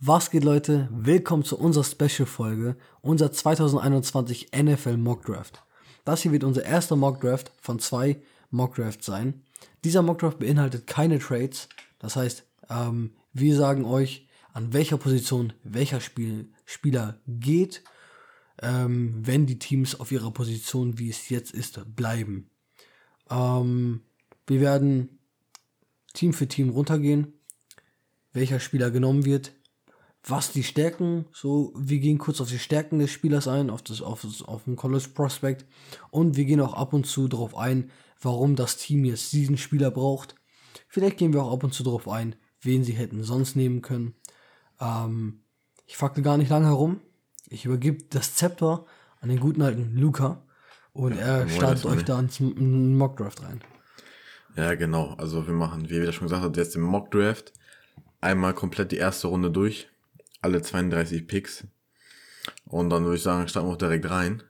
Was geht, Leute? Willkommen zu unserer Special-Folge, unser 2021 NFL Mock Draft. Das hier wird unser erster Mock Draft von zwei Mock Drafts sein. Dieser Mock Draft beinhaltet keine Trades. Das heißt, ähm, wir sagen euch, an welcher Position welcher Spiel Spieler geht, ähm, wenn die Teams auf ihrer Position, wie es jetzt ist, bleiben. Ähm, wir werden Team für Team runtergehen, welcher Spieler genommen wird, was die Stärken, so, wir gehen kurz auf die Stärken des Spielers ein, auf das, auf das, auf den College Prospect und wir gehen auch ab und zu darauf ein, warum das Team jetzt diesen Spieler braucht. Vielleicht gehen wir auch ab und zu darauf ein, wen sie hätten sonst nehmen können. Ähm, ich fackel gar nicht lange herum. Ich übergebe das Zepter an den guten alten Luca und ja, er startet euch da ins Mock Draft rein. Ja, genau. Also wir machen, wie er schon gesagt hat, jetzt im Mock Draft einmal komplett die erste Runde durch alle 32 Picks. Und dann würde ich sagen, starten wir auch direkt rein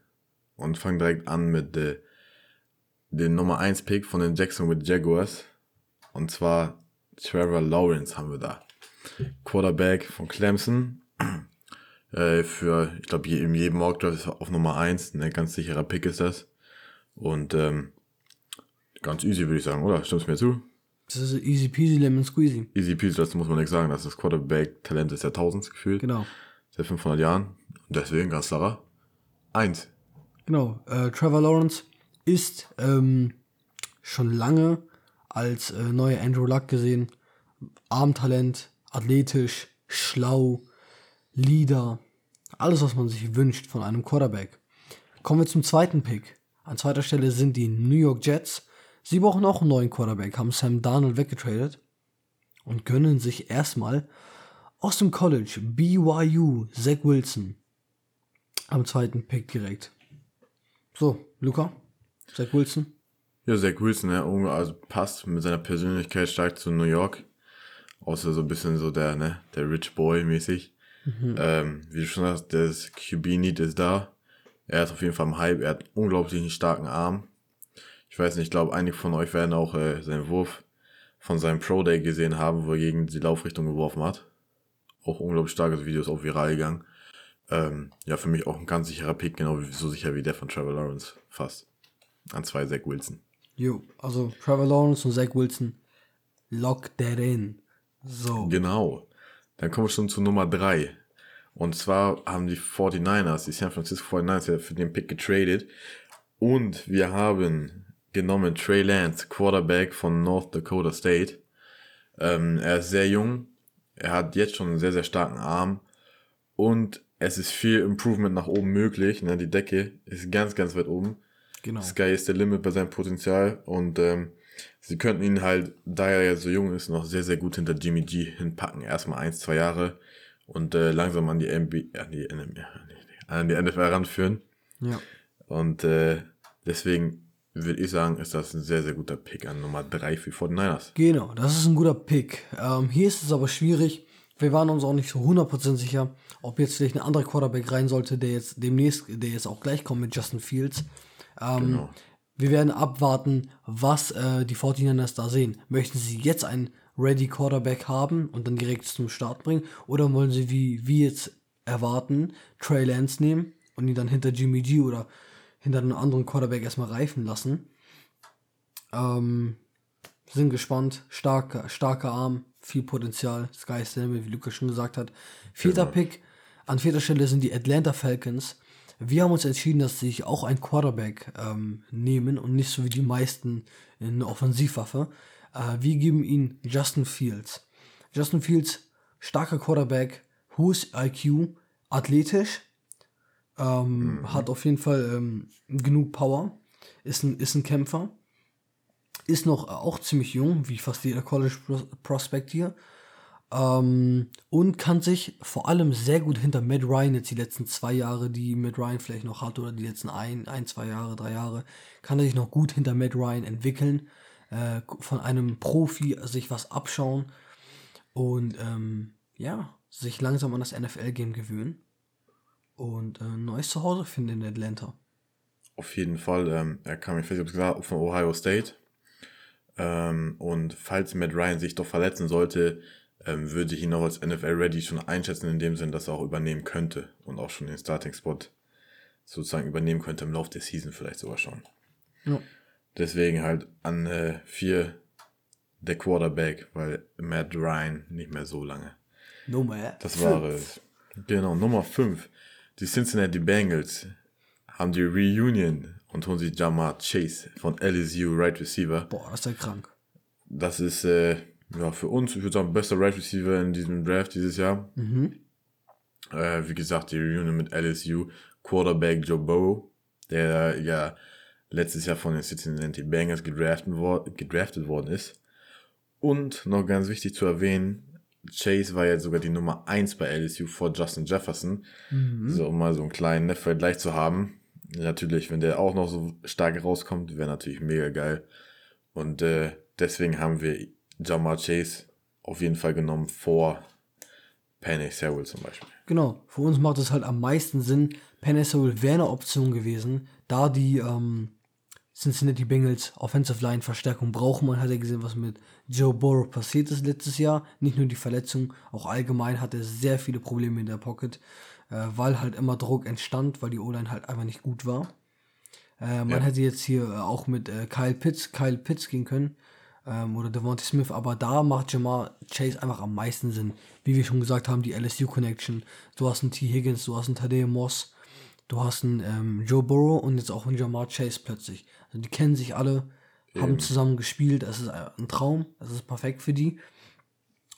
und fangen direkt an mit äh, dem Nummer 1 Pick von den Jacksonville Jaguars. Und zwar Trevor Lawrence haben wir da. Quarterback von Clemson. Äh, für, ich glaube, in jedem Mock Draft auf Nummer 1. Ein ganz sicherer Pick ist das. Und ähm, ganz easy, würde ich sagen, oder? Stimmst du mir zu? Das ist easy peasy lemon squeezy. Easy peasy, das muss man nicht sagen. Das ist das Quarterback-Talent des Jahrtausends gefühlt. Genau. Seit 500 Jahren. Und deswegen ganz klarer. Eins. Genau. Äh, Trevor Lawrence ist ähm, schon lange als äh, neuer Andrew Luck gesehen. Armtalent, athletisch, schlau, Leader. Alles, was man sich wünscht von einem Quarterback. Kommen wir zum zweiten Pick. An zweiter Stelle sind die New York Jets Sie brauchen auch einen neuen Quarterback, haben Sam Darnold weggetradet und gönnen sich erstmal aus dem College BYU Zach Wilson am zweiten Pick direkt. So, Luca, Zach Wilson. Ja, Zach Wilson, ja, also passt mit seiner Persönlichkeit stark zu New York. Außer so ein bisschen so der, ne, der Rich Boy mäßig. Mhm. Ähm, wie du schon sagst, das QB-Need ist da. Er ist auf jeden Fall im Hype. Er hat unglaublich einen starken Arm. Ich weiß nicht, ich glaube, einige von euch werden auch äh, seinen Wurf von seinem Pro Day gesehen haben, wo er gegen die Laufrichtung geworfen hat. Auch unglaublich starkes Video, ist auch viral gegangen. Ähm, ja, für mich auch ein ganz sicherer Pick, genau so sicher wie der von Trevor Lawrence fast. An zwei Zach Wilson. Jo, also Trevor Lawrence und Zach Wilson, lock that in. So. Genau. Dann kommen wir schon zu Nummer drei. Und zwar haben die 49ers, die San Francisco 49ers, für den Pick getradet. Und wir haben genommen Trey Lance, Quarterback von North Dakota State. Ähm, er ist sehr jung, er hat jetzt schon einen sehr, sehr starken Arm und es ist viel Improvement nach oben möglich. Ne? Die Decke ist ganz, ganz weit oben. Genau. Sky ist der Limit bei seinem Potenzial und ähm, sie könnten ihn halt, da er ja so jung ist, noch sehr, sehr gut hinter Jimmy G hinpacken. Erstmal eins, zwei Jahre und äh, langsam an die, MB, an die, an die NFL ranführen. Ja. Und äh, deswegen würde ich sagen, ist das ein sehr, sehr guter Pick an Nummer 3 für 49ers. Genau, das ist ein guter Pick. Ähm, hier ist es aber schwierig. Wir waren uns auch nicht so 100% sicher, ob jetzt vielleicht ein anderer Quarterback rein sollte, der jetzt demnächst, der jetzt auch gleich kommt mit Justin Fields. Ähm, genau. Wir werden abwarten, was äh, die 49ers da sehen. Möchten sie jetzt einen Ready Quarterback haben und dann direkt zum Start bringen? Oder wollen sie, wie wir jetzt erwarten, Trey Lance nehmen und ihn dann hinter Jimmy G oder hinter einem anderen Quarterback erstmal reifen lassen. Ähm, sind gespannt. Starker, starker Arm, viel Potenzial. Sky is wie Lukas schon gesagt hat. Vierter genau. Pick. An vierter Stelle sind die Atlanta Falcons. Wir haben uns entschieden, dass sie sich auch ein Quarterback ähm, nehmen und nicht so wie die meisten in Offensivwaffe. Äh, wir geben ihnen Justin Fields. Justin Fields, starker Quarterback, hohes IQ, athletisch, ähm, mhm. Hat auf jeden Fall ähm, genug Power. Ist ein, ist ein Kämpfer. Ist noch auch ziemlich jung, wie fast jeder College Prospect hier. Ähm, und kann sich vor allem sehr gut hinter Matt Ryan jetzt die letzten zwei Jahre, die Matt Ryan vielleicht noch hat, oder die letzten ein, ein zwei Jahre, drei Jahre, kann er sich noch gut hinter Matt Ryan entwickeln. Äh, von einem Profi sich was abschauen und ähm, ja, sich langsam an das NFL-Game gewöhnen und äh, ein neues Zuhause finden in Atlanta. Auf jeden Fall. Ähm, er kam, ich weiß nicht, ob gesagt, von Ohio State. Ähm, und falls Matt Ryan sich doch verletzen sollte, ähm, würde ich ihn auch als NFL-Ready schon einschätzen, in dem Sinn, dass er auch übernehmen könnte und auch schon den Starting-Spot sozusagen übernehmen könnte im Laufe der Season vielleicht sogar schon. Ja. Deswegen halt an äh, vier der Quarterback, weil Matt Ryan nicht mehr so lange. Nummer Das war es. Genau, Nummer 5. Die Cincinnati Bengals haben die Reunion und holen sich Jamar Chase von LSU Right Receiver. Boah, das ist ja krank. Das ist äh, ja, für uns, ich würde sagen, bester Right Receiver in diesem Draft dieses Jahr. Mhm. Äh, wie gesagt, die Reunion mit LSU, Quarterback Joe Burrow, der ja letztes Jahr von den Cincinnati Bengals gedraftet, wo gedraftet worden ist. Und noch ganz wichtig zu erwähnen, Chase war jetzt sogar die Nummer 1 bei LSU vor Justin Jefferson. Mhm. So, um mal so einen kleinen Vergleich zu haben. Natürlich, wenn der auch noch so stark rauskommt, wäre natürlich mega geil. Und äh, deswegen haben wir Jamar Chase auf jeden Fall genommen vor Penny Sewell zum Beispiel. Genau, für uns macht es halt am meisten Sinn. Penny Sewell wäre eine Option gewesen, da die ähm, Cincinnati Bengals Offensive Line Verstärkung brauchen. Man hat ja gesehen, was mit Joe Burrow passiert ist letztes Jahr. Nicht nur die Verletzung, auch allgemein hatte er sehr viele Probleme in der Pocket, äh, weil halt immer Druck entstand, weil die O-Line halt einfach nicht gut war. Äh, man ja. hätte jetzt hier äh, auch mit äh, Kyle Pitts, Kyle Pitts gehen können ähm, oder Devontae Smith, aber da macht Jamar Chase einfach am meisten Sinn. Wie wir schon gesagt haben, die LSU Connection. Du hast einen T. Higgins, du hast einen Tadeo Moss, du hast einen ähm, Joe Burrow und jetzt auch einen Jamar Chase plötzlich. Also die kennen sich alle, Eben. haben zusammen gespielt, es ist ein Traum, es ist perfekt für die.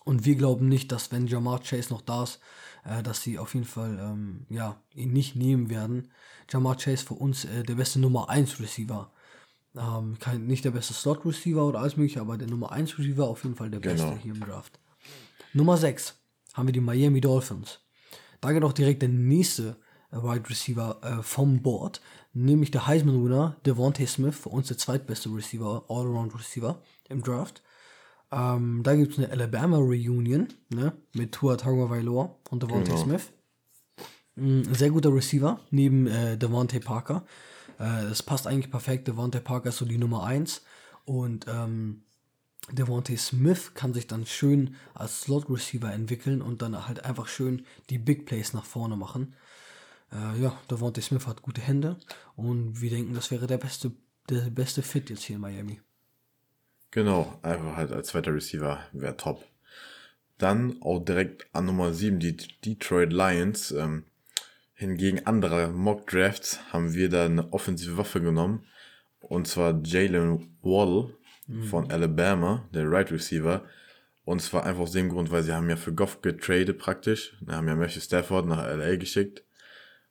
Und wir glauben nicht, dass wenn Jamar Chase noch da ist, äh, dass sie auf jeden Fall ähm, ja, ihn nicht nehmen werden. Jamar Chase für uns äh, der beste Nummer 1 Receiver. Ähm, kein, nicht der beste Slot-Receiver oder alles mögliche, aber der Nummer 1 Receiver auf jeden Fall der genau. beste hier im Draft. Nummer 6 haben wir die Miami Dolphins. Da geht auch direkt der nächste Wide Receiver äh, vom Board, nämlich der Heisman-Winner Devontae Smith, für uns der zweitbeste Receiver, All-Around Receiver im Draft. Ähm, da gibt es eine Alabama Reunion ne, mit Tua Tagovailoa und Devontae genau. Smith. Mm, sehr guter Receiver neben äh, Devontae Parker. Äh, das passt eigentlich perfekt. Devontae Parker ist so die Nummer 1 und ähm, Devontae Smith kann sich dann schön als Slot Receiver entwickeln und dann halt einfach schön die Big Plays nach vorne machen. Äh, ja, Devontae Smith hat gute Hände und wir denken, das wäre der beste, der beste Fit jetzt hier in Miami. Genau, einfach halt als zweiter Receiver wäre top. Dann auch direkt an Nummer 7 die Detroit Lions. Ähm, hingegen andere Mock Drafts haben wir da eine offensive Waffe genommen. Und zwar Jalen Waddle mhm. von Alabama, der Right Receiver. Und zwar einfach aus dem Grund, weil sie haben ja für Goff getradet praktisch. Wir haben ja Matthew Stafford nach LA geschickt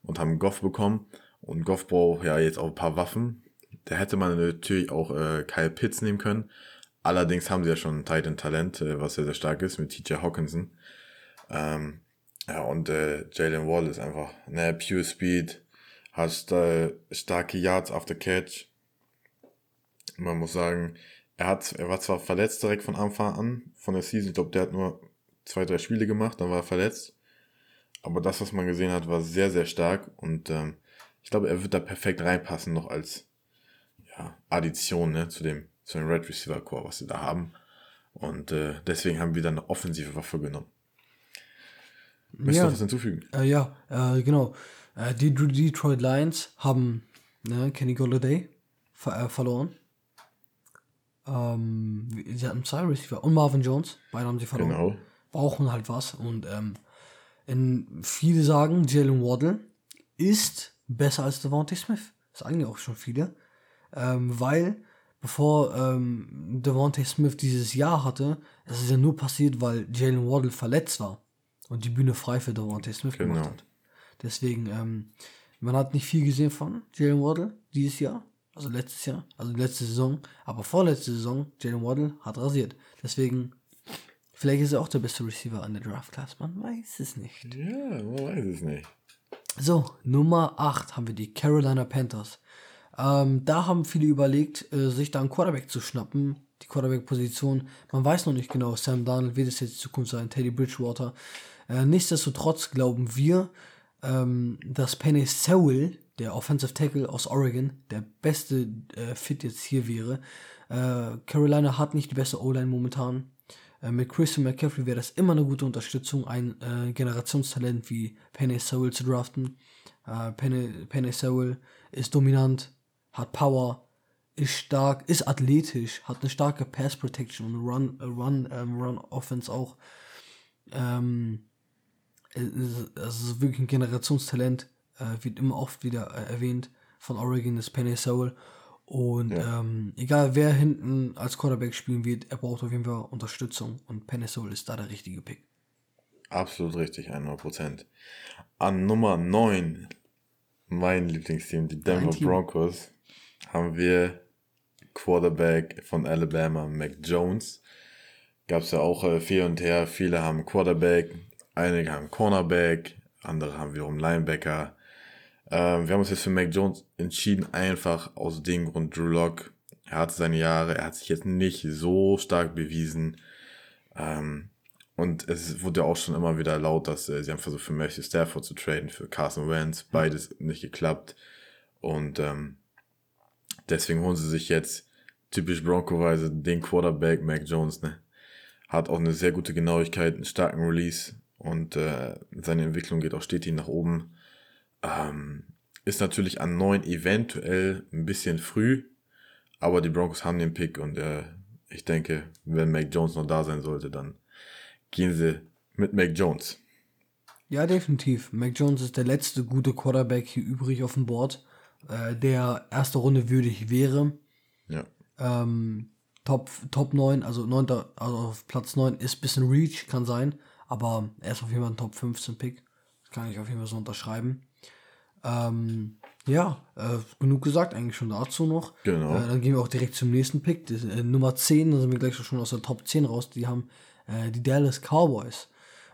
und haben Goff bekommen. Und Goff braucht ja jetzt auch ein paar Waffen. Da hätte man natürlich auch äh, Kyle Pitts nehmen können. Allerdings haben sie ja schon ein Titan Talent, äh, was sehr, sehr stark ist, mit TJ Hawkinson. Ähm, ja, und äh, Jalen Wall ist einfach, ne, pure Speed, hat äh, starke Yards after Catch. Man muss sagen, er hat, er war zwar verletzt direkt von Anfang an von der Season. Ich glaube, der hat nur zwei, drei Spiele gemacht, dann war er verletzt. Aber das, was man gesehen hat, war sehr, sehr stark und ähm, ich glaube, er wird da perfekt reinpassen, noch als ja, Addition ne, zu dem, zu dem Red Receiver Core, was sie da haben. Und äh, deswegen haben wir dann eine offensive Waffe genommen. Möchtest ja. du was hinzufügen? Äh, ja, äh, genau. Äh, die Detroit Lions haben ne, Kenny Golladay ver äh, verloren. Ähm, sie hatten zwei Receiver und Marvin Jones. Beide haben sie verloren. Genau. Brauchen halt was. Und ähm, viele sagen, Jalen Waddle ist besser als Devontae Smith. Das sagen ja auch schon viele. Ähm, weil bevor ähm, Devontae Smith dieses Jahr hatte, das ist ja nur passiert, weil Jalen Waddle verletzt war und die Bühne frei für Devontae Smith genau. gemacht hat. Deswegen, ähm, man hat nicht viel gesehen von Jalen Waddle dieses Jahr, also letztes Jahr, also letzte Saison, aber vorletzte Saison, Jalen Waddle hat rasiert. Deswegen, vielleicht ist er auch der beste Receiver an der Draft Class, man weiß es nicht. Ja, man weiß es nicht. So, Nummer 8 haben wir die Carolina Panthers. Ähm, da haben viele überlegt, äh, sich da einen Quarterback zu schnappen, die Quarterback-Position. Man weiß noch nicht genau, Sam Darnold wird es jetzt in Zukunft sein, Teddy Bridgewater. Äh, nichtsdestotrotz glauben wir, ähm, dass Penny Sewell, der Offensive Tackle aus Oregon, der beste äh, Fit jetzt hier wäre. Äh, Carolina hat nicht die beste O-Line momentan. Äh, mit Christian McCaffrey wäre das immer eine gute Unterstützung, ein äh, Generationstalent wie Penny Sewell zu draften. Äh, Penny, Penny Sewell ist dominant, hat Power, ist stark, ist athletisch, hat eine starke Pass Protection und Run, äh, Run, ähm, Run Offense auch. Ähm, ist wirklich ein Generationstalent, äh, wird immer oft wieder äh, erwähnt von Oregon, ist Penny Sewell. Und ja. ähm, egal wer hinten als Quarterback spielen wird, er braucht auf jeden Fall Unterstützung und Sewell ist da der richtige Pick. Absolut richtig, 100%. An Nummer 9, mein Lieblingsteam, die Denver Broncos, haben wir Quarterback von Alabama, Mac Jones. Gab es ja auch äh, viel und her. Viele haben Quarterback, einige haben Cornerback, andere haben wiederum Linebacker. Ähm, wir haben uns jetzt für Mac Jones entschieden, einfach aus dem Grund, Drew Lock, er hatte seine Jahre, er hat sich jetzt nicht so stark bewiesen. Ähm, und es wurde ja auch schon immer wieder laut, dass äh, sie haben versucht, für Matthew Stafford zu traden, für Carson Wentz, beides nicht geklappt. Und ähm, deswegen holen sie sich jetzt typisch Bronco-weise den Quarterback Mac Jones, ne? Hat auch eine sehr gute Genauigkeit, einen starken Release und äh, seine Entwicklung geht auch stetig nach oben. Ähm, ist natürlich an neun eventuell ein bisschen früh, aber die Broncos haben den Pick und äh, ich denke, wenn Mac Jones noch da sein sollte, dann gehen sie mit Mac Jones. Ja, definitiv. Mac Jones ist der letzte gute Quarterback hier übrig auf dem Board, äh, der erste Runde würdig wäre. Ja. Ähm, Top, Top 9, also, 9, also auf Platz 9 ist ein bisschen Reach, kann sein, aber er ist auf jeden Fall ein Top 15 Pick. Das kann ich auf jeden Fall so unterschreiben. Ähm, ja, äh, genug gesagt eigentlich schon dazu noch. Genau. Äh, dann gehen wir auch direkt zum nächsten Pick. Das, äh, Nummer 10, da sind wir gleich schon aus der Top 10 raus. Die haben äh, die Dallas Cowboys.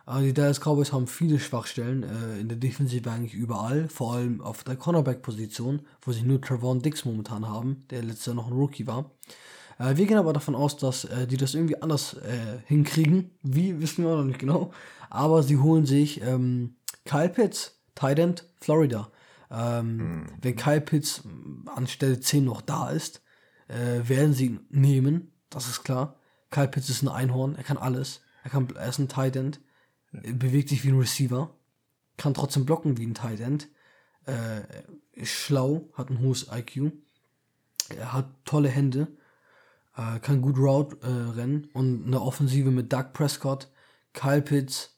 Äh, die Dallas Cowboys haben viele Schwachstellen äh, in der Defensive eigentlich überall, vor allem auf der Cornerback-Position, wo sie nur Trevon Dix momentan haben, der letztes Jahr noch ein Rookie war. Wir gehen aber davon aus, dass die das irgendwie anders hinkriegen. Wie, wissen wir noch nicht genau. Aber sie holen sich ähm, Kyle Pitts, Tight End, Florida. Ähm, mhm. Wenn Kyle Pitts an Stelle 10 noch da ist, äh, werden sie ihn nehmen. Das ist klar. Kyle Pitts ist ein Einhorn. Er kann alles. Er, kann, er ist ein Tight End. Ja. Bewegt sich wie ein Receiver. Kann trotzdem blocken wie ein Tight End. Äh, ist schlau. Hat ein hohes IQ. Er hat tolle Hände äh, kann gut Route äh, rennen und eine Offensive mit Doug Prescott, Kyle Pitts,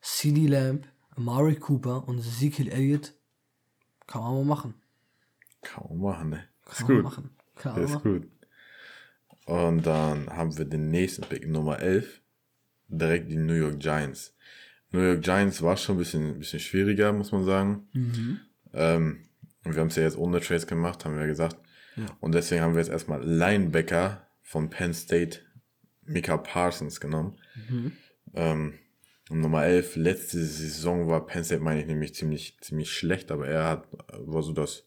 CD Lamb, Amari Cooper und Ezekiel Elliott kann man mal machen. Kann man machen, ne? Kann ist gut. Machen. Kann ist machen. gut. Und dann haben wir den nächsten Pick, Nummer 11. Direkt die New York Giants. New York Giants war schon ein bisschen, ein bisschen schwieriger, muss man sagen. Mhm. Ähm, wir haben es ja jetzt ohne Trades gemacht, haben wir ja gesagt. Ja. Und deswegen haben wir jetzt erstmal Linebacker von Penn State, Mika Parsons genommen. Mhm. Ähm, Nummer 11, letzte Saison war Penn State, meine ich, nämlich ziemlich, ziemlich schlecht, aber er hat, war so das,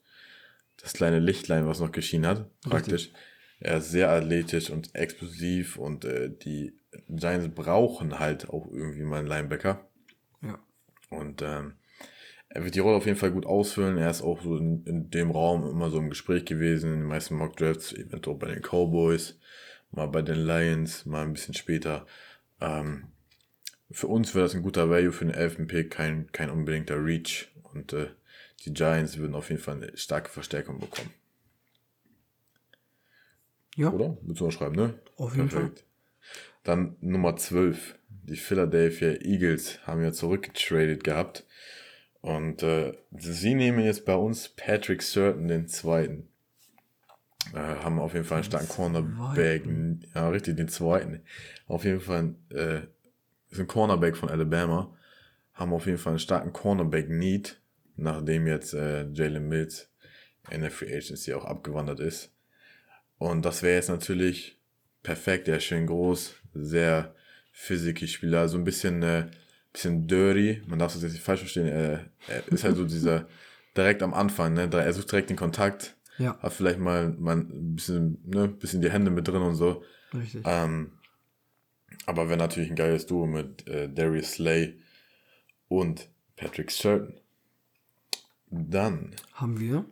das kleine Lichtlein, was noch geschienen hat, praktisch. Richtig. Er ist sehr athletisch und explosiv und äh, die Giants brauchen halt auch irgendwie mal einen Linebacker. Ja. Und ähm, er wird die Rolle auf jeden Fall gut ausfüllen. Er ist auch so in, in dem Raum immer so im Gespräch gewesen, in den meisten Mock Drafts, eventuell bei den Cowboys mal bei den Lions, mal ein bisschen später. Ähm, für uns wäre das ein guter Value für den Elfenpick, kein, kein unbedingter Reach. Und äh, die Giants würden auf jeden Fall eine starke Verstärkung bekommen. Ja. Oder? Willst du mal schreiben, ne? Auf jeden Perfekt. Fall. Dann Nummer 12. Die Philadelphia Eagles haben ja zurückgetradet gehabt. Und äh, sie nehmen jetzt bei uns Patrick Certain den zweiten. Äh, haben auf jeden Fall einen starken Cornerback. Ja, richtig, den zweiten. Auf jeden Fall äh, ist ein Cornerback von Alabama. Haben auf jeden Fall einen starken Cornerback-Need, nachdem jetzt äh, Jalen Mills in der Free Agency auch abgewandert ist. Und das wäre jetzt natürlich perfekt. Er ist schön groß, sehr physisch Spieler, so ein bisschen, äh, bisschen dirty. Man darf es jetzt nicht falsch verstehen. Er, er ist halt so dieser direkt am Anfang, ne? Er sucht direkt den Kontakt ja. Hat vielleicht mal, mal ein bisschen, ne, bisschen die Hände mit drin und so. Richtig. Ähm, aber wäre natürlich ein geiles Duo mit äh, Darius Slay und Patrick Sturton. Dann haben wir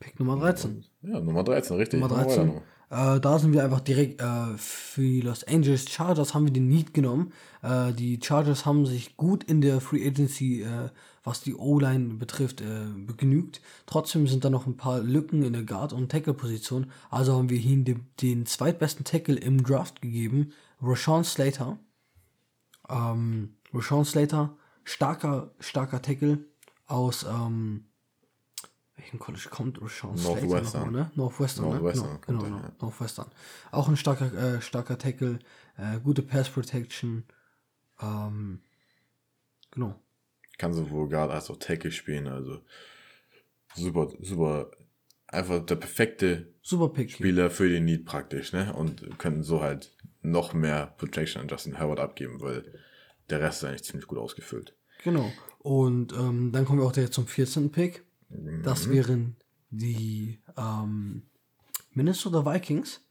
Pick Nummer 13. Ja, Nummer 13, richtig. Nummer 13. Äh, da sind wir einfach direkt äh, für die Los Angeles Chargers haben wir den Need genommen. Äh, die Chargers haben sich gut in der Free Agency, äh, was die O-Line betrifft, äh, begnügt. Trotzdem sind da noch ein paar Lücken in der Guard- und Tackle-Position. Also haben wir ihm den, den zweitbesten Tackle im Draft gegeben, Rashawn Slater. Ähm, Rashawn Slater, starker, starker Tackle aus, ähm, welchen College kommt Rashawn Slater Northwestern. nochmal, ne? Northwestern, Northwestern ne? Genau, er, genau, ja. Northwestern. Auch ein starker, äh, starker Tackle, äh, gute Pass Protection, ähm, genau. Kann sowohl Guard als auch Tackle spielen, also super, super, einfach der perfekte Super Pick. hier. Spieler für den Need praktisch, ne? Und könnten so halt noch mehr Protection an Justin Howard abgeben, weil der Rest ist eigentlich ziemlich gut ausgefüllt. Genau. Und ähm, dann kommen wir auch direkt zum 14. Pick. Mhm. Das wären die ähm, Minnesota Vikings.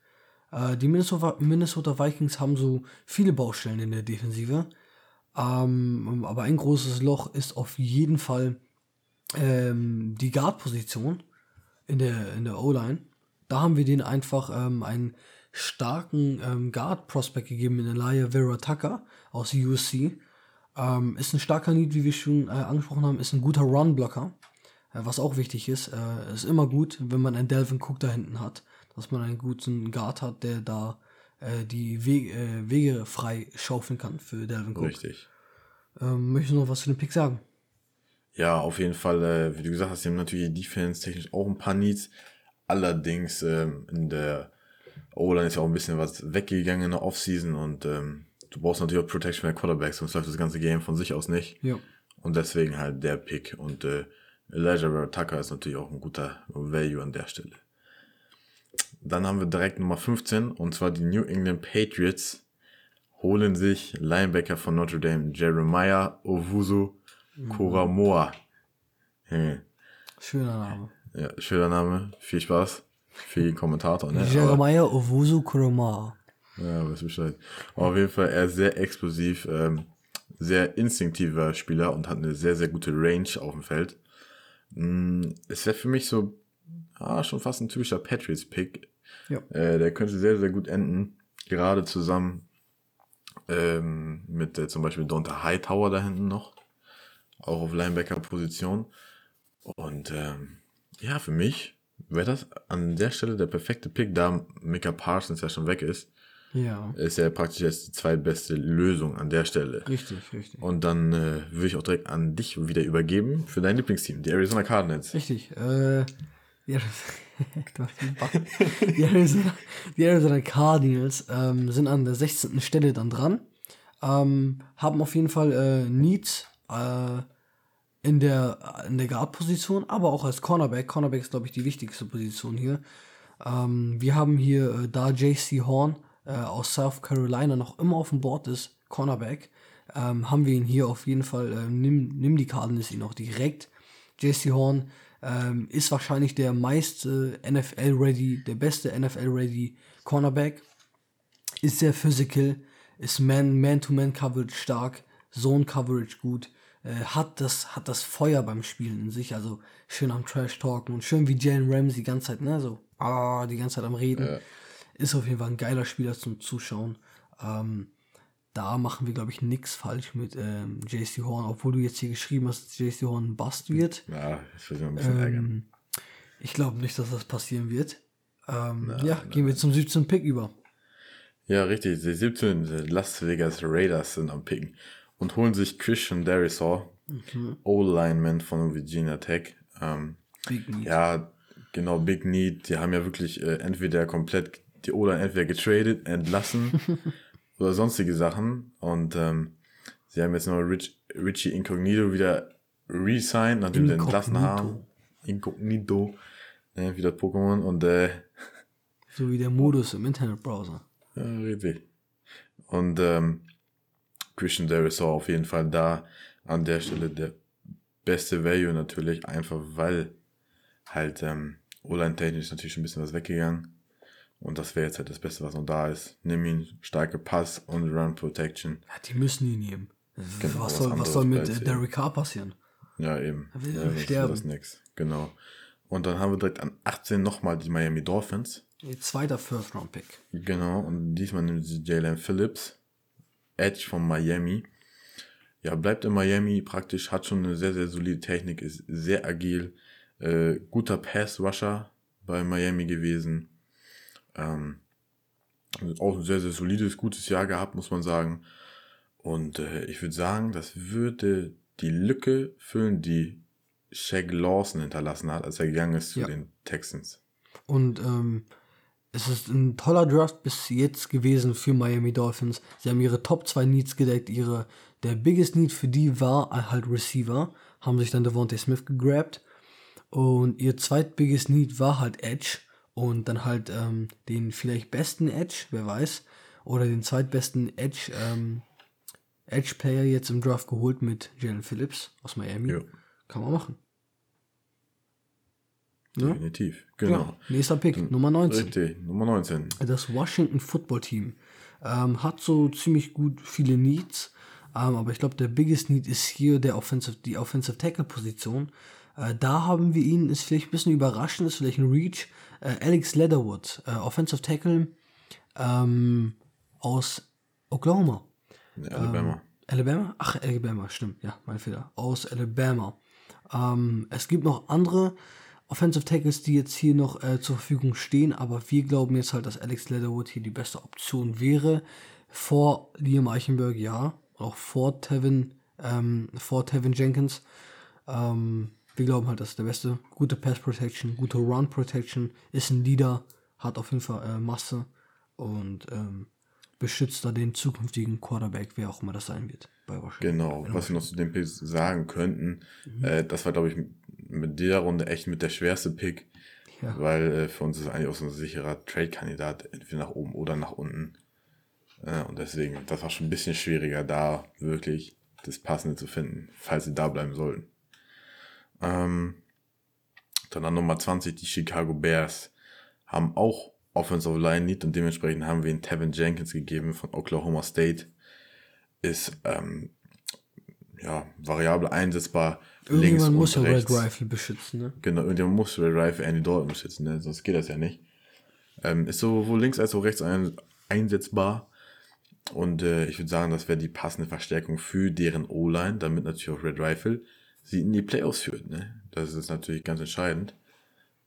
Äh, die Minnesota, Minnesota Vikings haben so viele Baustellen in der Defensive. Ähm, aber ein großes Loch ist auf jeden Fall ähm, die Guard-Position in der, in der O-Line. Da haben wir denen einfach ähm, einen starken ähm, Guard-Prospect gegeben in Elia Vera Tucker aus USC. Ähm, ist ein starker Need, wie wir schon äh, angesprochen haben, ist ein guter Run-Blocker, äh, was auch wichtig ist. Äh, ist immer gut, wenn man einen Delvin Cook da hinten hat, dass man einen guten Guard hat, der da äh, die Wege, äh, Wege frei schaufeln kann für Delvin Cook. Richtig. Ähm, möchtest du noch was zu dem Pick sagen? Ja, auf jeden Fall, äh, wie du gesagt hast, die haben natürlich defense-technisch auch ein paar Needs. Allerdings ähm, in der O-Line ist ja auch ein bisschen was weggegangen in der Offseason und ähm, du brauchst natürlich auch Protection der Quarterbacks, sonst läuft das ganze Game von sich aus nicht. Ja. Und deswegen halt der Pick. Und äh, Elijah Tucker ist natürlich auch ein guter Value an der Stelle. Dann haben wir direkt Nummer 15 und zwar die New England Patriots holen sich Linebacker von Notre Dame Jeremiah Owusu Koramoa. Hm. Schöner Name. Ja, schöner Name. Viel Spaß. Viel Kommentator, ne? Jeremiah Owusu Kuroma. Ja, weiß Bescheid. Auf jeden Fall, er ist sehr explosiv, ähm, sehr instinktiver Spieler und hat eine sehr, sehr gute Range auf dem Feld. Mm, Es wäre für mich so, ah, schon fast ein typischer Patriots-Pick. Ja. Äh, der könnte sehr, sehr gut enden. Gerade zusammen ähm, mit äh, zum Beispiel Donta Hightower da hinten noch. Auch auf Linebacker-Position. Und ähm, ja, für mich wäre das an der Stelle der perfekte Pick, da Micah Parsons ja schon weg ist Ja, ist ja praktisch jetzt die zweitbeste Lösung an der Stelle. richtig, richtig. Und dann äh, würde ich auch direkt an dich wieder übergeben für dein Lieblingsteam, die Arizona Cardinals. Richtig. Äh, die, Arizona, die Arizona Cardinals ähm, sind an der 16. Stelle dann dran. Ähm, haben auf jeden Fall äh, Needs äh, in der, in der Guard-Position, aber auch als Cornerback. Cornerback ist, glaube ich, die wichtigste Position hier. Ähm, wir haben hier, äh, da JC Horn äh, aus South Carolina noch immer auf dem Board ist, Cornerback, ähm, haben wir ihn hier auf jeden Fall, äh, nimm, nimm die Cardinals ihn auch direkt. JC Horn ähm, ist wahrscheinlich der meist äh, NFL-ready, der beste NFL-ready Cornerback. Ist sehr physical, ist Man- Man-to-Man-Coverage stark, Zone-Coverage gut, äh, hat, das, hat das Feuer beim Spielen in sich, also schön am Trash-Talken und schön wie Jalen Ramsey die ganze Zeit, ne, so, ah, die ganze Zeit am Reden. Ist auf jeden Fall ein geiler Spieler zum Zuschauen. Ähm, da machen wir, glaube ich, nichts falsch mit ähm, JC Horn, obwohl du jetzt hier geschrieben hast, dass JC Horn ein Bust wird. Ja, ich will mich ein bisschen ärgern. Ähm, ich glaube nicht, dass das passieren wird. Ähm, ja, gehen wir zum 17. Pick über. Ja, richtig. Die 17 die Las Vegas Raiders sind am Picken und holen sich Christian Darisaw, O-Lineman von Virginia Tech. Ähm, Big Need. ja, genau, Big Need. Die haben ja wirklich äh, entweder komplett die O-Line entweder getradet, entlassen oder sonstige Sachen. Und ähm, sie haben jetzt noch Rich, Richie Incognito wieder re-signed, nachdem sie entlassen haben. Incognito, äh, wie das Pokémon. Und äh, So wie der Modus im Internetbrowser. ja, richtig. Und ähm, Christian Darisaw auf jeden Fall da an der Stelle der beste Value natürlich, einfach weil halt ähm, O-Line technisch natürlich schon ein bisschen was weggegangen. Und das wäre jetzt halt das Beste, was noch da ist. Nimm ihn, starke Pass und Run Protection. Ja, die müssen ihn nehmen. Genau, was, soll, was soll mit äh. Derek Carr passieren? Ja, eben. will ja, das, sterben. das ist nix. Genau. Und dann haben wir direkt an 18 nochmal die Miami Dolphins. Ihr zweiter First-Round-Pick. Genau, und diesmal nimmt sie Jalen Phillips, Edge von Miami. Ja, bleibt in Miami praktisch, hat schon eine sehr, sehr solide Technik, ist sehr agil, äh, guter Pass-Rusher bei Miami gewesen. Ähm, auch ein sehr, sehr solides, gutes Jahr gehabt, muss man sagen. Und äh, ich würde sagen, das würde die Lücke füllen, die Shaq Lawson hinterlassen hat, als er gegangen ist zu Ja. den Texans. Und ähm, es ist ein toller Draft bis jetzt gewesen für Miami Dolphins. Sie haben ihre Top 2 Needs gedeckt. Ihre, der biggest Need für die war halt Receiver. Haben sich dann Devontae Smith gegrabt. Und ihr zweitbiggest Need war halt Edge. Und dann halt ähm, den vielleicht besten Edge, wer weiß. Oder den zweitbesten Edge, ähm, Edge-Player jetzt im Draft geholt mit Jalen Phillips aus Miami. Ja. Kann man machen. Ja? Definitiv. Genau. Ja. Nächster Pick, Nummer 19. Richtig, Nummer 19. Das Washington Football Team ähm, hat so ziemlich gut viele Needs, ähm, aber ich glaube, der biggest Need ist hier der Offensive, die Offensive Tackle Position. Äh, da haben wir ihn, ist vielleicht ein bisschen überraschend, ist vielleicht ein Reach. Äh, Alex Leatherwood, äh, Offensive Tackle ähm, aus Oklahoma. Ja, Alabama. Alabama? Ach, Alabama, stimmt, ja, mein Fehler. Aus Alabama. Ähm, es gibt noch andere Offensive Tackles, die jetzt hier noch äh, zur Verfügung stehen, aber wir glauben jetzt halt, dass Alex Leatherwood hier die beste Option wäre. Vor Liam Eichenberg, ja. Auch vor Tevin, ähm, vor Tevin Jenkins. Ähm, wir glauben halt, das ist der beste. Gute Pass Protection, gute Run Protection, ist ein Leader, hat auf jeden Fall äh, Masse und ähm, beschützt da den zukünftigen Quarterback, wer auch immer das sein wird bei Washington. Genau, was wir noch zu dem Pick sagen könnten, äh, das war, glaube ich, mit der Runde echt mit der schwerste Pick, Ja. weil äh, für uns ist eigentlich auch so ein sicherer Trade-Kandidat, entweder nach oben oder nach unten. Äh, und deswegen, das war schon ein bisschen schwieriger, da wirklich das Passende zu finden, falls sie da bleiben sollten. Ähm, dann an Nummer 20, die Chicago Bears haben auch Offensive Line Need und dementsprechend haben wir ihn Tevin Jenkins gegeben von Oklahoma State. Ist ähm, ja variabel einsetzbar. links und muss ja Red rechts. Rifle beschützen, ne? Genau, irgendjemand muss Red Rifle Andy Dalton beschützen, ne? sonst geht das ja nicht. Ähm, ist sowohl links als auch rechts ein, einsetzbar. Und äh, ich würde sagen, das wäre die passende Verstärkung für deren O-Line, damit natürlich auch Red Rifle sie in die Playoffs führt. Ne? Das ist natürlich ganz entscheidend.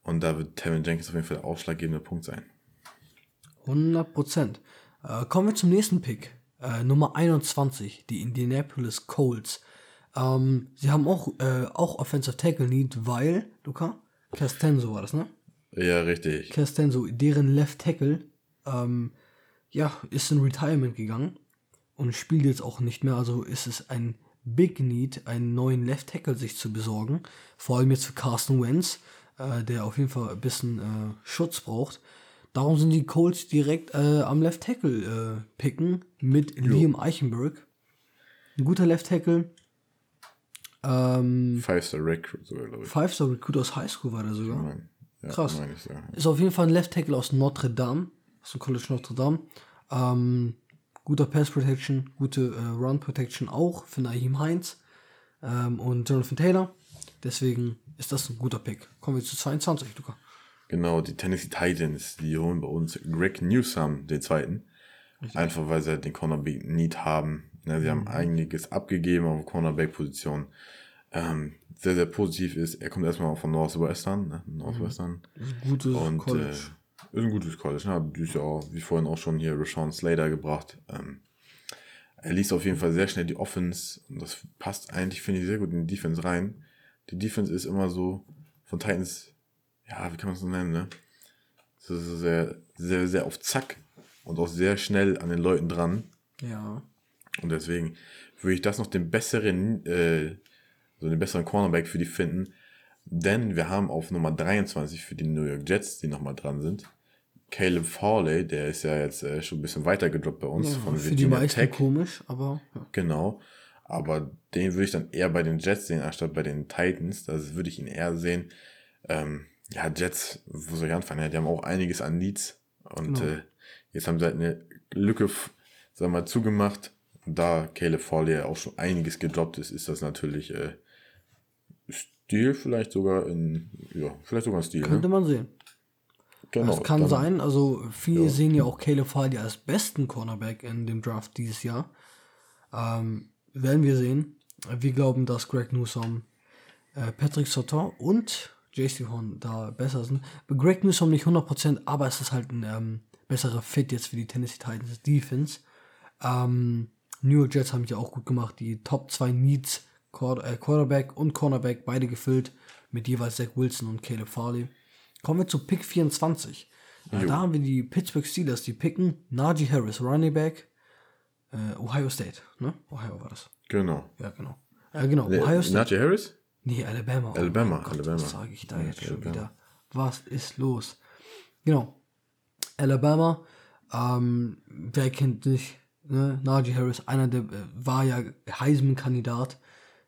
Und da wird Tevin Jenkins auf jeden Fall der ausschlaggebende Punkt sein. 100 Prozent. Äh, kommen wir zum nächsten Pick. Äh, Nummer 21, die Indianapolis Colts. Ähm, sie haben auch, äh, auch Offensive Tackle Need, weil, Luca, Castenzo war das, ne? Ja, richtig. Castenzo, deren Left Tackle, ähm, ja, ist in Retirement gegangen und spielt jetzt auch nicht mehr. Also ist es ein Big Need, einen neuen Left Tackle sich zu besorgen. Vor allem jetzt für Carsten Wentz, äh, der auf jeden Fall ein bisschen äh, Schutz braucht. Darum sind die Colts direkt äh, am Left Tackle äh, picken mit Liam Eichenberg. Ein guter Left Tackle. Ähm, Five-Star Recruit sogar, glaube ich. Five-Star Recruit aus High School war der sogar. Mein- Ja, Krass. ich so. Ist auf jeden Fall ein Left Tackle aus Notre Dame, aus dem College Notre Dame. Ähm, guter Pass Protection, gute äh, Run Protection auch für Naheem Heinz ähm, und Jonathan Taylor. Deswegen ist das ein guter Pick. Kommen wir zu 22, Luca. Genau, die Tennessee Titans, die holen bei uns Greg Newsome, den zweiten. Einfach weil sie halt den Cornerback Need haben. Ja, sie haben einiges abgegeben auf Cornerback-Position. Ähm, sehr, sehr positiv ist, er kommt erstmal von Northwestern, ne? Northwestern. Gutes Und College. Äh, ist ein gutes College. Ne? Dieses Jahr auch, wie vorhin auch schon hier Rashawn Slater gebracht. Ähm, er liest auf jeden Fall sehr schnell die Offense und das passt eigentlich, finde ich, sehr gut in die Defense rein. Die Defense ist immer so von Titans, ja, wie kann man es so nennen, ne? So, so sehr, sehr, sehr auf Zack und auch sehr schnell an den Leuten dran. ja. Und deswegen würde ich das noch den besseren, äh, so den besseren Cornerback für die finden. Denn wir haben auf Nummer 23 für die New York Jets, die nochmal dran sind, Caleb Farley, der ist ja jetzt äh, schon ein bisschen weiter gedroppt bei uns ja von für die meisten Tech. komisch, aber ja. Genau. Aber den würde ich dann eher bei den Jets sehen, anstatt bei den Titans. Das würde ich ihn eher sehen. Ähm, ja, Jets, wo soll ich anfangen? Ja, die haben auch einiges an Needs. Und Genau. äh, jetzt haben sie halt eine Lücke, sagen wir mal, zugemacht. Und da Caleb Farley ja auch schon einiges gedroppt ist, ist das natürlich äh, Stil vielleicht sogar in, ja, vielleicht sogar ein Stil. könnte Ne? man sehen. Genau, Das kann dann- sein. Also viele sehen ja auch Caleb Farley als besten Cornerback in dem Draft dieses Jahr. Ähm, werden wir sehen. Wir glauben, dass Greg Newsom, äh, Patrick Sauton und JC Horn da besser sind. Greg Newsom nicht 100%, aber es ist halt ein ähm, besserer Fit jetzt für die Tennessee Titans Defense. Ähm, New York Jets haben ja auch gut gemacht. Die Top 2 Needs, äh, Quarterback und Cornerback, beide gefüllt mit jeweils Zach Wilson und Caleb Farley. Kommen wir zu Pick 24. Äh, da haben wir die Pittsburgh Steelers, die picken Najee Harris, Running Back, äh, Ohio State, ne? Ohio war das. Genau. Ja, genau. Äh, genau, Ohio State. Najee Harris? Nee, Alabama. Oh Alabama, Gott, Alabama. Was sage ich da jetzt schon Alabama. wieder? Was ist los? Genau. Alabama, ähm, wer kennt nicht, ne? Najee Harris, einer der, äh, war ja Heisman-Kandidat,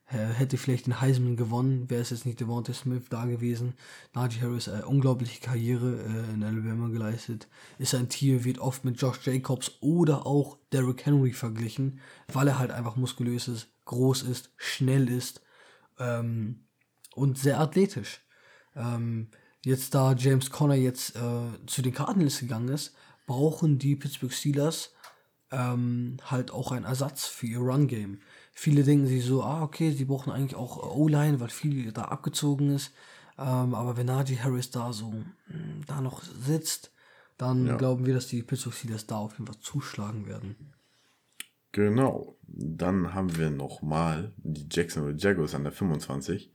äh, hätte vielleicht den Heisman gewonnen, wäre es jetzt nicht Devontae Smith da gewesen. Najee Harris, äh, unglaubliche Karriere äh, in Alabama geleistet. Ist ein Tier, wird oft mit Josh Jacobs oder auch Derrick Henry verglichen, weil er halt einfach muskulös ist, groß ist, schnell ist ähm, und sehr athletisch. Ähm, jetzt da James Conner jetzt äh, zu den Cardinals gegangen ist, brauchen die Pittsburgh Steelers ähm, halt auch einen Ersatz für ihr Run-Game. Viele denken sich so, ah, okay, sie brauchen eigentlich auch äh, O-Line, weil viel da abgezogen ist. Ähm, aber wenn Najee Harris da so mh, da noch sitzt, dann glauben wir, dass die Pittsburgh Steelers da auf jeden Fall zuschlagen werden. Genau. Dann haben wir nochmal die Jacksonville Jaguars an der 25.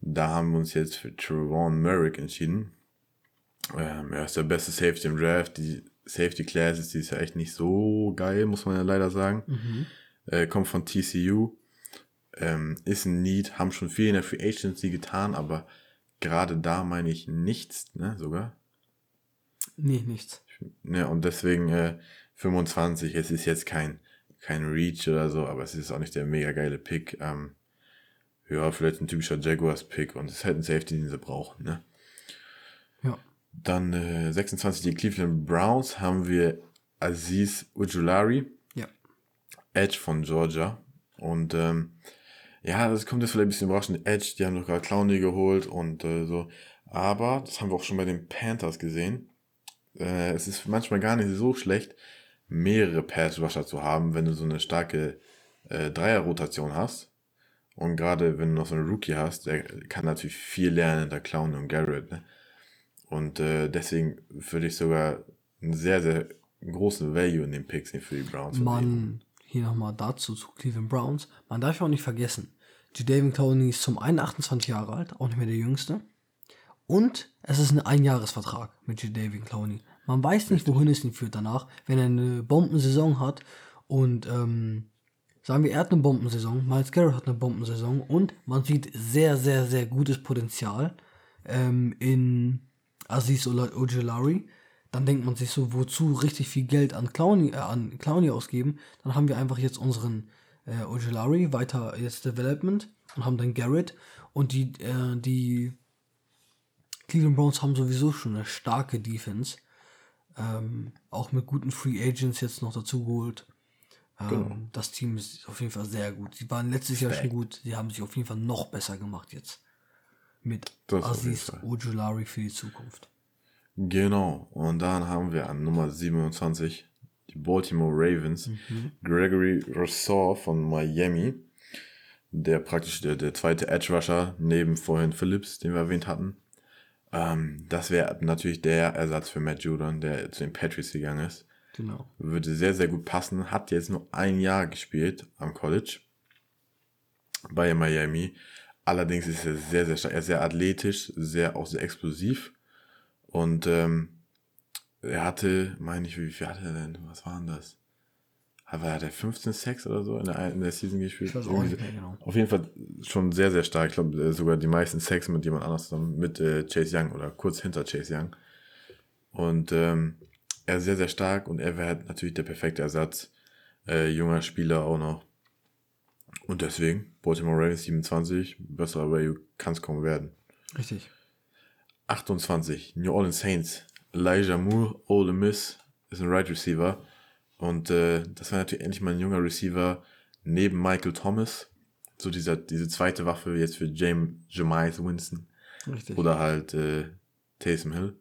Da haben wir uns jetzt für Trevon Merrick entschieden. Ähm, er ist der beste Safety im Draft. Die Safety Class ist dieses Jahr echt nicht so geil, muss man ja leider sagen. Äh, kommt von TCU. Ähm, ist ein Need, haben schon viel in der Free Agency getan, aber gerade da meine ich nichts, ne, sogar. Nee, nichts. Ja, und deswegen äh, 25, es ist jetzt kein, kein Reach oder so, aber es ist auch nicht der mega geile Pick. Ähm, ja, vielleicht ein typischer Jaguars-Pick und es ist halt ein Safety, den sie brauchen. Ne? Ja. Dann äh, 26, die Cleveland Browns, haben wir Aziz Ujulari, Ja. Edge von Georgia. Und ähm, ja, das kommt jetzt vielleicht ein bisschen überraschend. Edge, die haben doch gerade Clowny geholt und äh, so. Aber, das haben wir auch schon bei den Panthers gesehen, äh, es ist manchmal gar nicht so schlecht, mehrere Pass-Rusher zu haben, wenn du so eine starke äh, Dreier-Rotation hast. Und gerade wenn du noch so einen Rookie hast, der kann natürlich viel lernen, der Clown und Garrett. Ne? Und äh, deswegen würde ich sogar einen sehr, sehr großen Value in den Picks für die Browns. Man, hier nochmal dazu zu Cleveland Browns. Man darf ja auch nicht vergessen, Jadavion Clowney ist zum einen 28 Jahre alt, auch nicht mehr der Jüngste. Und es ist ein Einjahresvertrag mit Jadavion Clowney. Man weiß nicht, wohin es ihn führt danach, wenn er eine Bombensaison hat. Und ähm, sagen wir, er hat eine Bombensaison, Miles Garrett hat eine Bombensaison und man sieht sehr, sehr, sehr gutes Potenzial ähm, in Aziz Ola- Ojolari. Dann denkt man sich so, wozu richtig viel Geld an Clowney, äh, an Clowney ausgeben? Dann haben wir einfach jetzt unseren äh, Ojolari, weiter jetzt Development und haben dann Garrett und die, äh, die Cleveland Browns haben sowieso schon eine starke Defense. Ähm, auch mit guten Free Agents jetzt noch dazu geholt. Ähm, Genau. Das Team ist auf jeden Fall sehr gut. Sie waren letztes Jahr schon gut. Sie haben sich auf jeden Fall noch besser gemacht jetzt. Mit Das Aziz. Ojulari für die Zukunft. Genau. Und dann haben wir an Nummer 27 die Baltimore Ravens. Gregory Rousseau von Miami. Der praktisch der, der zweite Edge Rusher neben vorhin Phillips, den wir erwähnt hatten. Ähm, das wäre natürlich der Ersatz für Matt Judon, der zu den Patriots gegangen ist. Genau. Würde sehr, sehr gut passen. Hat jetzt nur ein Jahr gespielt am College bei Miami. Allerdings ist er sehr, sehr stark. Er ist sehr athletisch, sehr auch sehr explosiv. Und ähm, er hatte, meine ich, wie viel hatte er denn? Was waren das? Aber hat er 15 Sex oder so in der, in der Season gespielt? Genau. Auf jeden Fall schon sehr, sehr stark. Ich glaube, äh, sogar die meisten Sex mit jemand anders zusammen, mit äh, Chase Young oder kurz hinter Chase Young. Und ähm, er ist sehr, sehr stark und er wäre natürlich der perfekte Ersatz. Äh, junger Spieler auch noch. Und deswegen, Baltimore Ravens 27, besserer Value kann es kaum werden. Richtig. 28, New Orleans Saints, Elijah Moore, Ole Miss, ist ein Right Receiver. Und äh, das war natürlich endlich mal ein junger Receiver neben Michael Thomas. So dieser, diese zweite Waffe jetzt für James Jameis Winston. Richtig. Oder halt äh, Taysom Hill.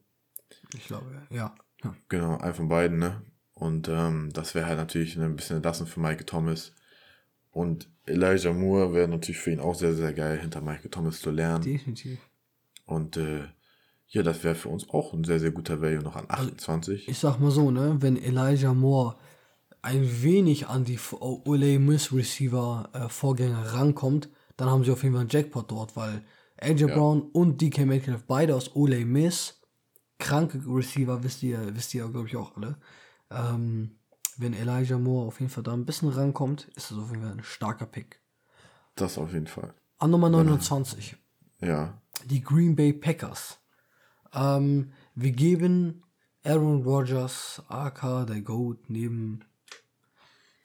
Ich glaube, ja. ja. Genau, einen von beiden, ne? Und ähm, das wäre halt natürlich ein bisschen entlassen für Mike Thomas. Und Elijah Moore wäre natürlich für ihn auch sehr, sehr geil, hinter Mike Thomas zu lernen. Definitiv. Und äh, ja, das wäre für uns auch ein sehr, sehr guter Value noch an Also 28. Ich sag mal so, ne, wenn Elijah Moore ein wenig an die Ole Miss Receiver äh, Vorgänger rankommt, dann haben sie auf jeden Fall einen Jackpot dort, weil AJ Brown und DK Metcalf beide aus Ole Miss, kranke Receiver, wisst ihr, wisst ihr glaube ich auch alle. Ähm, wenn Elijah Moore auf jeden Fall da ein bisschen rankommt, ist das auf jeden Fall ein starker Pick. Das auf jeden Fall. An Nummer 29. Ja, die Green Bay Packers. Ähm, wir geben Aaron Rodgers, AK, der Goat, neben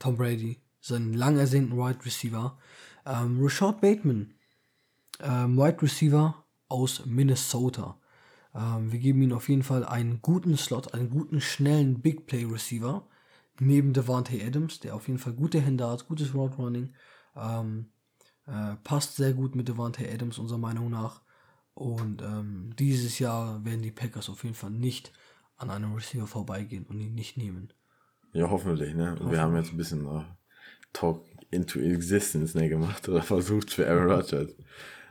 Tom Brady, seinen lang ersehnten Wide Receiver, ähm, Rashad Bateman, ähm, Wide Receiver aus Minnesota. Ähm, wir geben ihm auf jeden Fall einen guten Slot, einen guten, schnellen Big Play Receiver, neben Devante Adams, der auf jeden Fall gute Hände hat, gutes Route Running, ähm, äh, passt sehr gut mit Devante Adams, unserer Meinung nach. Und ähm, dieses Jahr werden die Packers auf jeden Fall nicht an einem Receiver vorbeigehen und ihn nicht nehmen. Ja, hoffentlich, ne? Wir haben jetzt ein bisschen äh, Talk into Existence ne, gemacht oder versucht für Aaron Rodgers.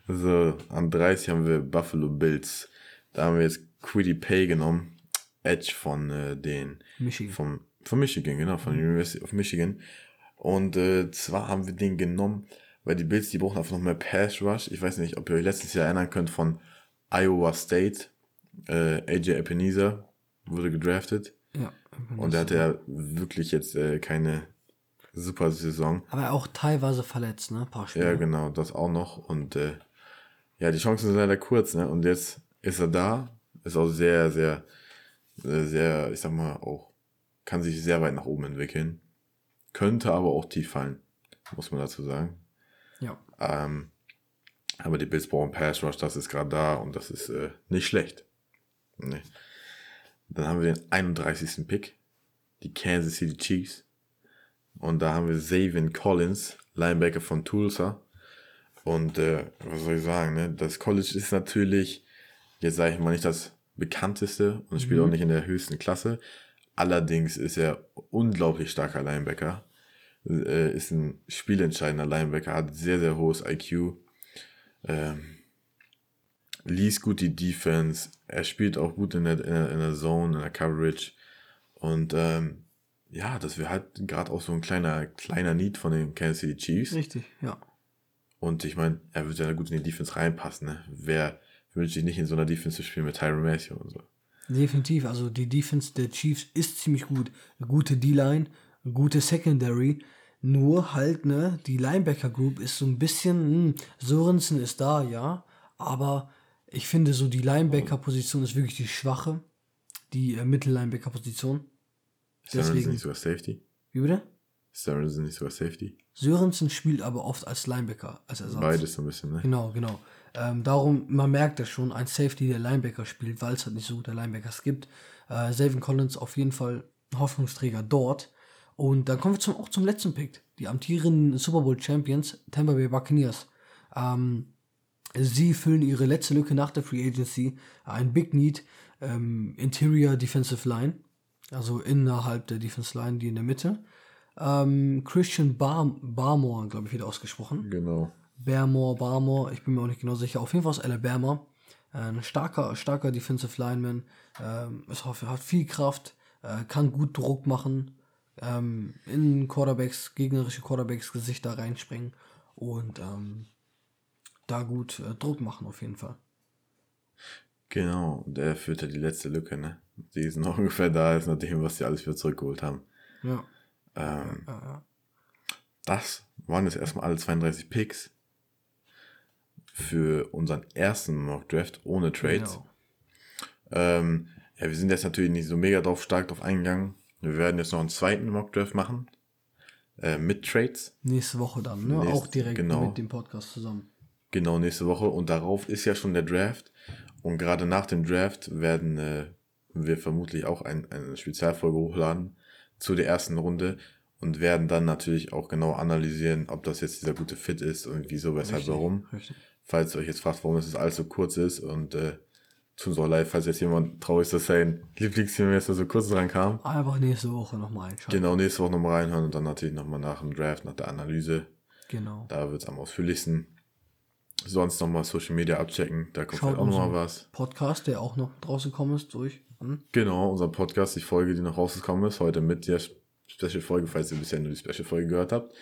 Also an 30 haben wir Buffalo Bills. Da haben wir jetzt Quiddy Pay genommen. Edge von äh, den Michigan. vom, von Michigan, genau, von der University of Michigan. Und äh, zwar haben wir den genommen, weil die Bills, die brauchen einfach noch mehr Pass Rush. Ich weiß nicht, ob ihr euch letztes Jahr erinnern könnt von Iowa State. Äh, AJ Ebenezer wurde gedraftet. Ja. Und er hatte ja wirklich jetzt äh, keine super Saison. Aber auch teilweise verletzt, ne? Ein paar Spiele. Ja, genau, das auch noch. Und äh, ja, die Chancen sind leider kurz, ne? Und jetzt ist er da. Ist auch sehr, sehr, äh, sehr, ich sag mal, auch, kann sich sehr weit nach oben entwickeln. Könnte aber auch tief fallen, muss man dazu sagen. ja. Ähm, aber die Bills brauchen Pass Rush, das ist gerade da und das ist äh, nicht schlecht. Nee. Dann haben wir den 31. Pick, die Kansas City Chiefs. Und da haben wir Zaven Collins, Linebacker von Tulsa. Und äh, was soll ich sagen, ne? Das College ist natürlich, jetzt sage ich mal nicht das bekannteste und spielt auch nicht in der höchsten Klasse. Allerdings ist er unglaublich starker Linebacker. Äh, ist ein spielentscheidender Linebacker, hat sehr, sehr hohes IQ. Ähm, liest gut die Defense. Er spielt auch gut in der, in der, in der Zone, in der Coverage. Und ähm, ja, das wäre halt gerade auch so ein kleiner, kleiner Need von den Kansas City Chiefs. Richtig, ja. Und ich meine, er wird ja gut in die Defense reinpassen. Ne? Wer wünscht sich nicht in so einer Defense zu spielen mit Tyron Matthew und so? Definitiv. Also die Defense der Chiefs ist ziemlich gut. Eine gute D-Line, gute Secondary. Nur halt, ne, die Linebacker Group ist so ein bisschen, hm, Sorensen ist da, ja. Aber ich finde so, die Linebacker-Position ist wirklich die schwache. Die äh, Mittellinebacker-Position. Deswegen- nicht sogar Safety? Wie bitte? Sorensen nicht sogar Safety? Sörensen spielt aber oft als Linebacker, als Ersatz. Beides so ein bisschen, ne? Genau, genau. Ähm, darum, man merkt das schon, ein Safety, der Linebacker spielt, weil es halt nicht so gute Linebackers gibt. Äh, Savin Collins auf jeden Fall Hoffnungsträger dort. Und dann kommen wir zum, auch zum letzten Pick. Die amtierenden Super Bowl Champions, Tampa Bay Buccaneers. Ähm, sie füllen ihre letzte Lücke nach der Free Agency. Ein Big Need, ähm, Interior Defensive Line. Also innerhalb der Defensive Line, die in der Mitte. Ähm, Christian Bar Barmore, glaube ich, wieder ausgesprochen. Genau. Barmore, Barmore, ich bin mir auch nicht genau sicher. Auf jeden Fall aus Alabama. Ein starker, starker Defensive Lineman. Ähm, ist, hat viel Kraft, äh, kann gut Druck machen. Ähm, in Quarterbacks, gegnerische Quarterbacks Gesichter reinspringen und ähm, da gut äh, Druck machen auf jeden Fall. Genau, und er führt ja die letzte Lücke, ne? Die ist noch ungefähr da, ist nach dem, was sie alles wieder zurückgeholt haben. Ja. Ähm, ja, ja. das waren jetzt erstmal alle 32 Picks für unseren ersten Mock Draft ohne Trades. Genau. Ähm, ja, wir sind jetzt natürlich nicht so mega drauf stark drauf eingegangen. Wir werden jetzt noch einen zweiten Mock Draft machen. Äh, mit Trades. Nächste Woche dann, ne? Nächste- auch direkt genau. mit dem Podcast zusammen. Genau, nächste Woche. Und darauf ist ja schon der Draft. Und gerade nach dem Draft werden äh, wir vermutlich auch ein, eine Spezialfolge hochladen zu der ersten Runde und werden dann natürlich auch genau analysieren, ob das jetzt dieser gute Fit ist und wieso, weshalb, Richtig, warum. Richtig. Falls ihr euch jetzt fragt, warum es jetzt alles so kurz ist und äh, zu unserer Live, falls jetzt jemand traurig ist, dass sein Lieblingssemester so kurz dran kam. Einfach nächste Woche nochmal einschalten. Genau, nächste Woche nochmal reinhören und dann natürlich nochmal nach dem Draft, nach der Analyse. Genau. Da wird es am ausführlichsten. Sonst nochmal Social Media abchecken, da kommt Schaut vielleicht auch nochmal was. Podcast, der auch noch draußen gekommen ist, durch. Hm? Genau, unser Podcast, die Folge, die noch rausgekommen ist, heute mit der Special-Folge, falls ihr bisher nur die Special-Folge gehört habt.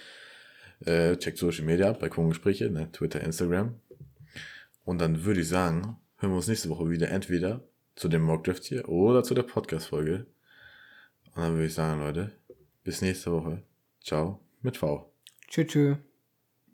Äh, checkt Social Media ab, Balkongespräche, ne, Twitter, Instagram. Und dann würde ich sagen, hören wir uns nächste Woche wieder entweder zu dem Mock Draft hier oder zu der Podcast-Folge. Und dann würde ich sagen, Leute, bis nächste Woche. Ciao mit V. Tschüss. tschüss.